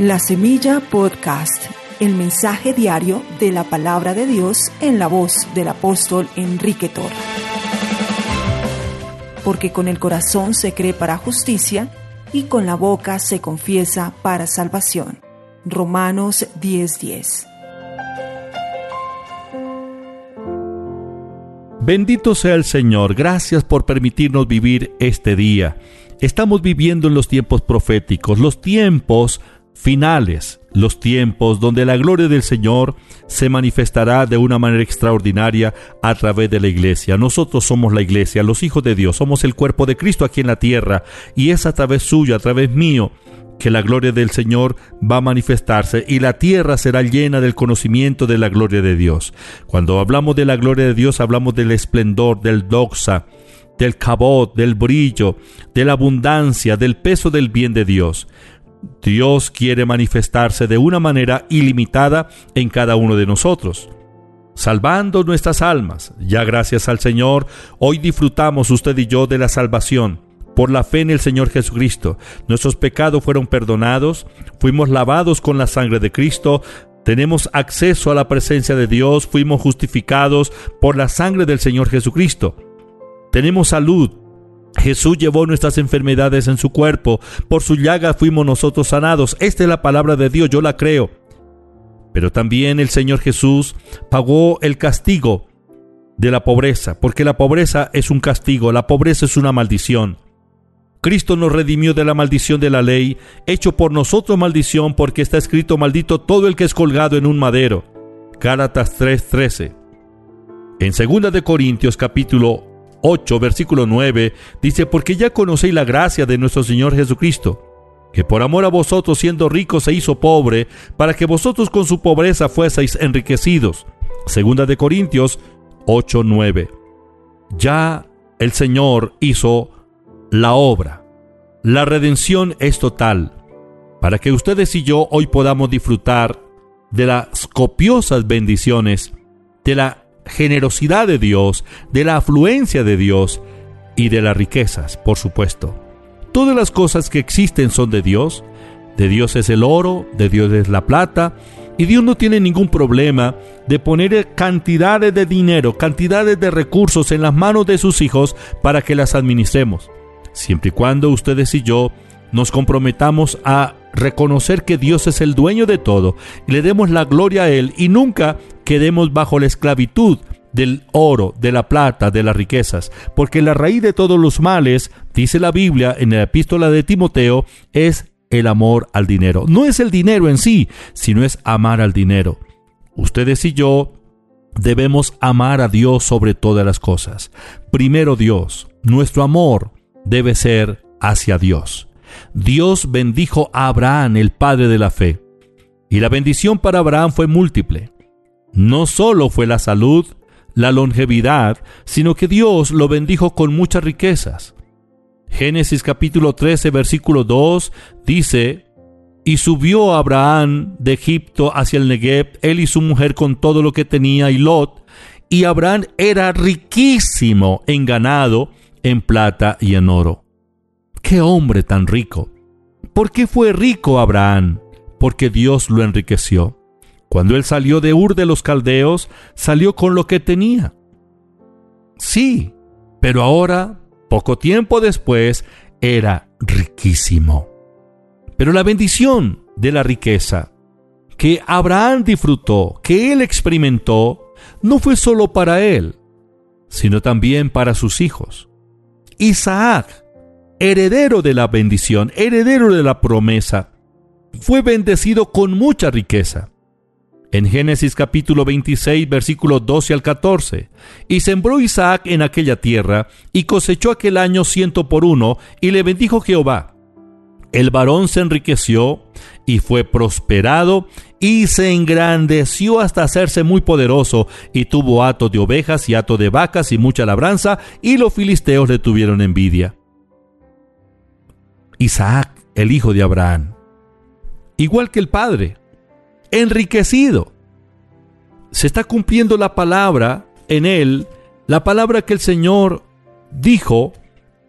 La Semilla Podcast, el mensaje diario de la palabra de Dios en la voz del apóstol Enrique Torre. Porque con el corazón se cree para justicia y con la boca se confiesa para salvación. Romanos 10:10. Bendito sea el Señor, gracias por permitirnos vivir este día. Estamos viviendo en los tiempos proféticos, los tiempos finales, los tiempos donde la gloria del Señor se manifestará de una manera extraordinaria a través de la iglesia. Nosotros somos la iglesia, los hijos de Dios, somos el cuerpo de Cristo aquí en la tierra y es a través suyo, a través mío, que la gloria del Señor va a manifestarse y la tierra será llena del conocimiento de la gloria de Dios. Cuando hablamos de la gloria de Dios, hablamos del esplendor, del doxa, del cabot, del brillo, de la abundancia, del peso del bien de Dios. Dios quiere manifestarse de una manera ilimitada en cada uno de nosotros, salvando nuestras almas. Ya gracias al Señor, hoy disfrutamos usted y yo de la salvación. Por la fe en el Señor Jesucristo, nuestros pecados fueron perdonados, fuimos lavados con la sangre de Cristo, tenemos acceso a la presencia de Dios, fuimos justificados por la sangre del Señor Jesucristo. Tenemos salud, Jesús llevó nuestras enfermedades en su cuerpo, por su llaga fuimos nosotros sanados. Esta es la palabra de Dios, yo la creo. Pero también el Señor Jesús pagó el castigo de la pobreza, porque la pobreza es un castigo, la pobreza es una maldición. Cristo nos redimió de la maldición de la ley, hecho por nosotros maldición, porque está escrito maldito todo el que es colgado en un madero. Gálatas 3:13. En 2 de Corintios capítulo 8, versículo 9, dice, porque ya conocéis la gracia de nuestro Señor Jesucristo, que por amor a vosotros siendo rico se hizo pobre, para que vosotros con su pobreza fueseis enriquecidos. Segunda de Corintios 8, 9. Ya el Señor hizo la obra. La redención es total, para que ustedes y yo hoy podamos disfrutar de las copiosas bendiciones, de la generosidad de Dios, de la afluencia de Dios y de las riquezas, por supuesto. Todas las cosas que existen son de Dios. De Dios es el oro, de Dios es la plata, y Dios no tiene ningún problema de poner cantidades de dinero, cantidades de recursos en las manos de sus hijos para que las administremos. Siempre y cuando ustedes y yo nos comprometamos a reconocer que Dios es el dueño de todo le demos la gloria a Él y nunca quedemos bajo la esclavitud del oro, de la plata, de las riquezas, porque la raíz de todos los males, dice la Biblia en la epístola de Timoteo, es el amor al dinero. No es el dinero en sí, sino es amar al dinero. Ustedes y yo debemos amar a Dios sobre todas las cosas. Primero Dios, nuestro amor debe ser hacia Dios. Dios bendijo a Abraham, el padre de la fe. Y la bendición para Abraham fue múltiple. No solo fue la salud, la longevidad, sino que Dios lo bendijo con muchas riquezas. Génesis capítulo 13, versículo 2 dice, Y subió Abraham de Egipto hacia el Negev, él y su mujer con todo lo que tenía, y Lot, y Abraham era riquísimo en ganado, en plata y en oro. ¡Qué hombre tan rico! ¿Por qué fue rico Abraham? Porque Dios lo enriqueció. Cuando él salió de Ur de los Caldeos, salió con lo que tenía. Sí, pero ahora, poco tiempo después, era riquísimo. Pero la bendición de la riqueza que Abraham disfrutó, que él experimentó, no fue solo para él, sino también para sus hijos. Isaac heredero de la bendición, heredero de la promesa, fue bendecido con mucha riqueza. En Génesis capítulo 26, versículos 12 al 14, y sembró Isaac en aquella tierra, y cosechó aquel año ciento por uno, y le bendijo Jehová. El varón se enriqueció y fue prosperado y se engrandeció hasta hacerse muy poderoso y tuvo hato de ovejas y hato de vacas y mucha labranza y los filisteos le tuvieron envidia. Isaac, el hijo de Abraham, igual que el padre, enriquecido. Se está cumpliendo la palabra en él, la palabra que el Señor dijo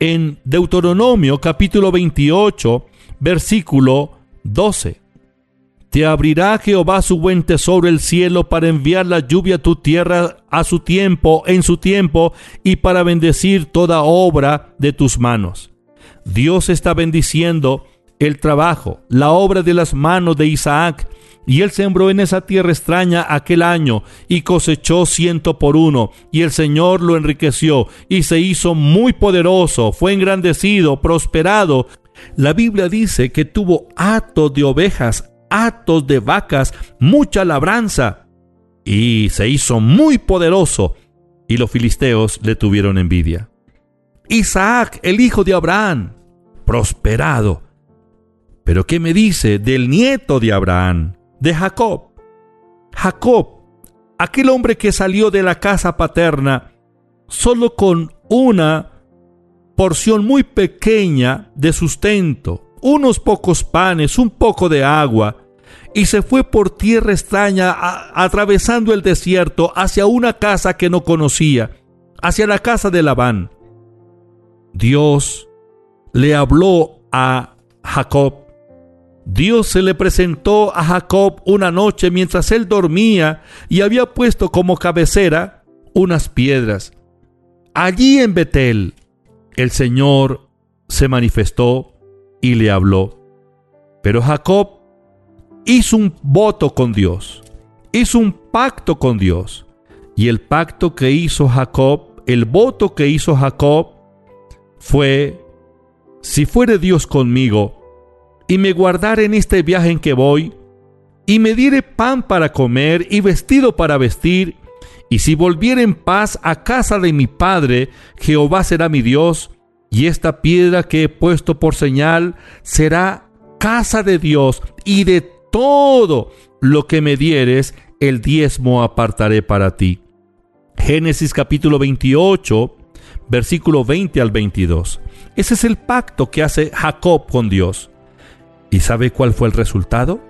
en Deuteronomio capítulo 28, versículo 12. Te abrirá Jehová su buen tesoro el cielo para enviar la lluvia a tu tierra a su tiempo, en su tiempo, y para bendecir toda obra de tus manos. Dios está bendiciendo el trabajo, la obra de las manos de Isaac, y él sembró en esa tierra extraña aquel año y cosechó ciento por uno, y el Señor lo enriqueció y se hizo muy poderoso, fue engrandecido, prosperado. La Biblia dice que tuvo hatos de ovejas, hatos de vacas, mucha labranza, y se hizo muy poderoso, y los filisteos le tuvieron envidia. Isaac, el hijo de Abraham, prosperado. Pero ¿qué me dice del nieto de Abraham? de Jacob. Jacob, aquel hombre que salió de la casa paterna solo con una porción muy pequeña de sustento, unos pocos panes, un poco de agua, y se fue por tierra extraña, atravesando el desierto hacia una casa que no conocía, hacia la casa de Labán. Dios le habló a Jacob Dios se le presentó a Jacob una noche mientras él dormía y había puesto como cabecera unas piedras. Allí en Betel el Señor se manifestó y le habló. Pero Jacob hizo un voto con Dios, hizo un pacto con Dios. Y el pacto que hizo Jacob, el voto que hizo Jacob, fue, si fuere Dios conmigo, y me guardare en este viaje en que voy, y me diere pan para comer y vestido para vestir, y si volviere en paz a casa de mi padre, Jehová será mi Dios, y esta piedra que he puesto por señal será casa de Dios, y de todo lo que me dieres, el diezmo apartaré para ti. Génesis capítulo 28, versículo 20 al 22. Ese es el pacto que hace Jacob con Dios. ¿Y sabe cuál fue el resultado?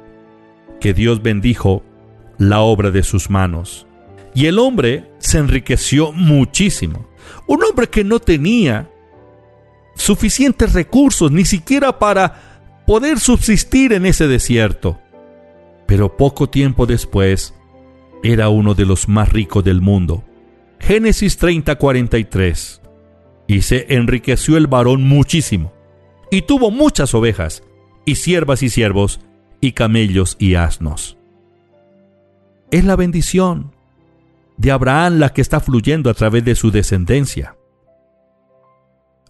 Que Dios bendijo la obra de sus manos. Y el hombre se enriqueció muchísimo. Un hombre que no tenía suficientes recursos ni siquiera para poder subsistir en ese desierto. Pero poco tiempo después era uno de los más ricos del mundo. Génesis 30:43. Y se enriqueció el varón muchísimo, y tuvo muchas ovejas, y siervas y siervos, y camellos y asnos. Es la bendición de Abraham la que está fluyendo a través de su descendencia.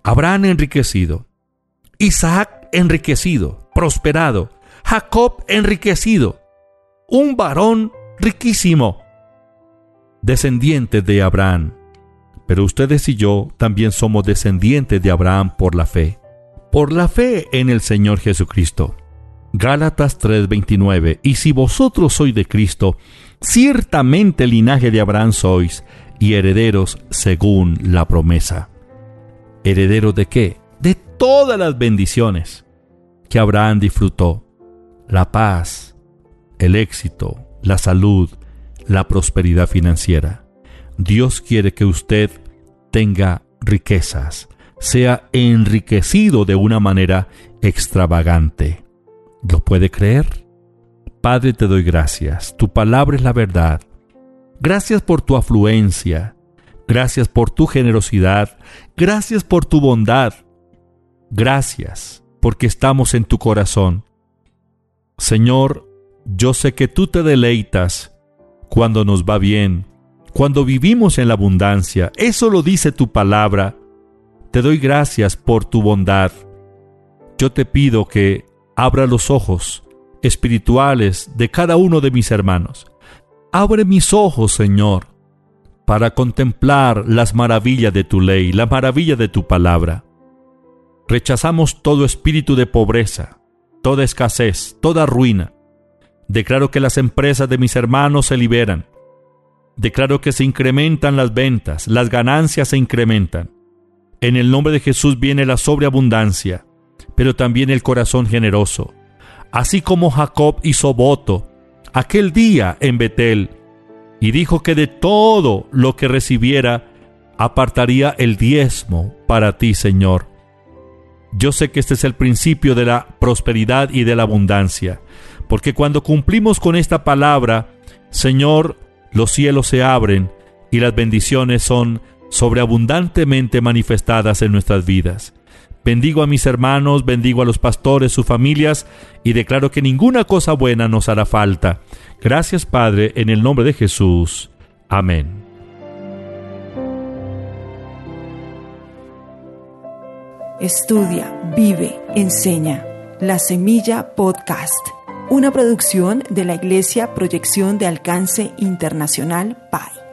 Abraham enriquecido, Isaac enriquecido, prosperado, Jacob enriquecido, un varón riquísimo, descendiente de Abraham. Pero ustedes y yo también somos descendientes de Abraham por la fe por la fe en el Señor Jesucristo. Gálatas 3:29 Y si vosotros sois de Cristo, ciertamente linaje de Abraham sois, y herederos según la promesa. ¿Herederos de qué? De todas las bendiciones que Abraham disfrutó. La paz, el éxito, la salud, la prosperidad financiera. Dios quiere que usted tenga riquezas, sea enriquecido de una manera extravagante. ¿Lo puede creer? Padre, te doy gracias. Tu palabra es la verdad. Gracias por tu afluencia. Gracias por tu generosidad. Gracias por tu bondad. Gracias porque estamos en tu corazón. Señor, yo sé que tú te deleitas cuando nos va bien, cuando vivimos en la abundancia. Eso lo dice tu palabra. Te doy gracias por tu bondad. Yo te pido que abra los ojos espirituales de cada uno de mis hermanos. Abre mis ojos, Señor, para contemplar las maravillas de tu ley, la maravilla de tu palabra. Rechazamos todo espíritu de pobreza, toda escasez, toda ruina. Declaro que las empresas de mis hermanos se liberan. Declaro que se incrementan las ventas, las ganancias se incrementan. En el nombre de Jesús viene la sobreabundancia, pero también el corazón generoso. Así como Jacob hizo voto aquel día en Betel y dijo que de todo lo que recibiera apartaría el diezmo para ti, Señor. Yo sé que este es el principio de la prosperidad y de la abundancia, porque cuando cumplimos con esta palabra, Señor, los cielos se abren y las bendiciones son sobreabundantemente manifestadas en nuestras vidas. Bendigo a mis hermanos, bendigo a los pastores, sus familias, y declaro que ninguna cosa buena nos hará falta. Gracias Padre, en el nombre de Jesús. Amén. Estudia, vive, enseña. La Semilla Podcast, una producción de la Iglesia Proyección de Alcance Internacional PAI.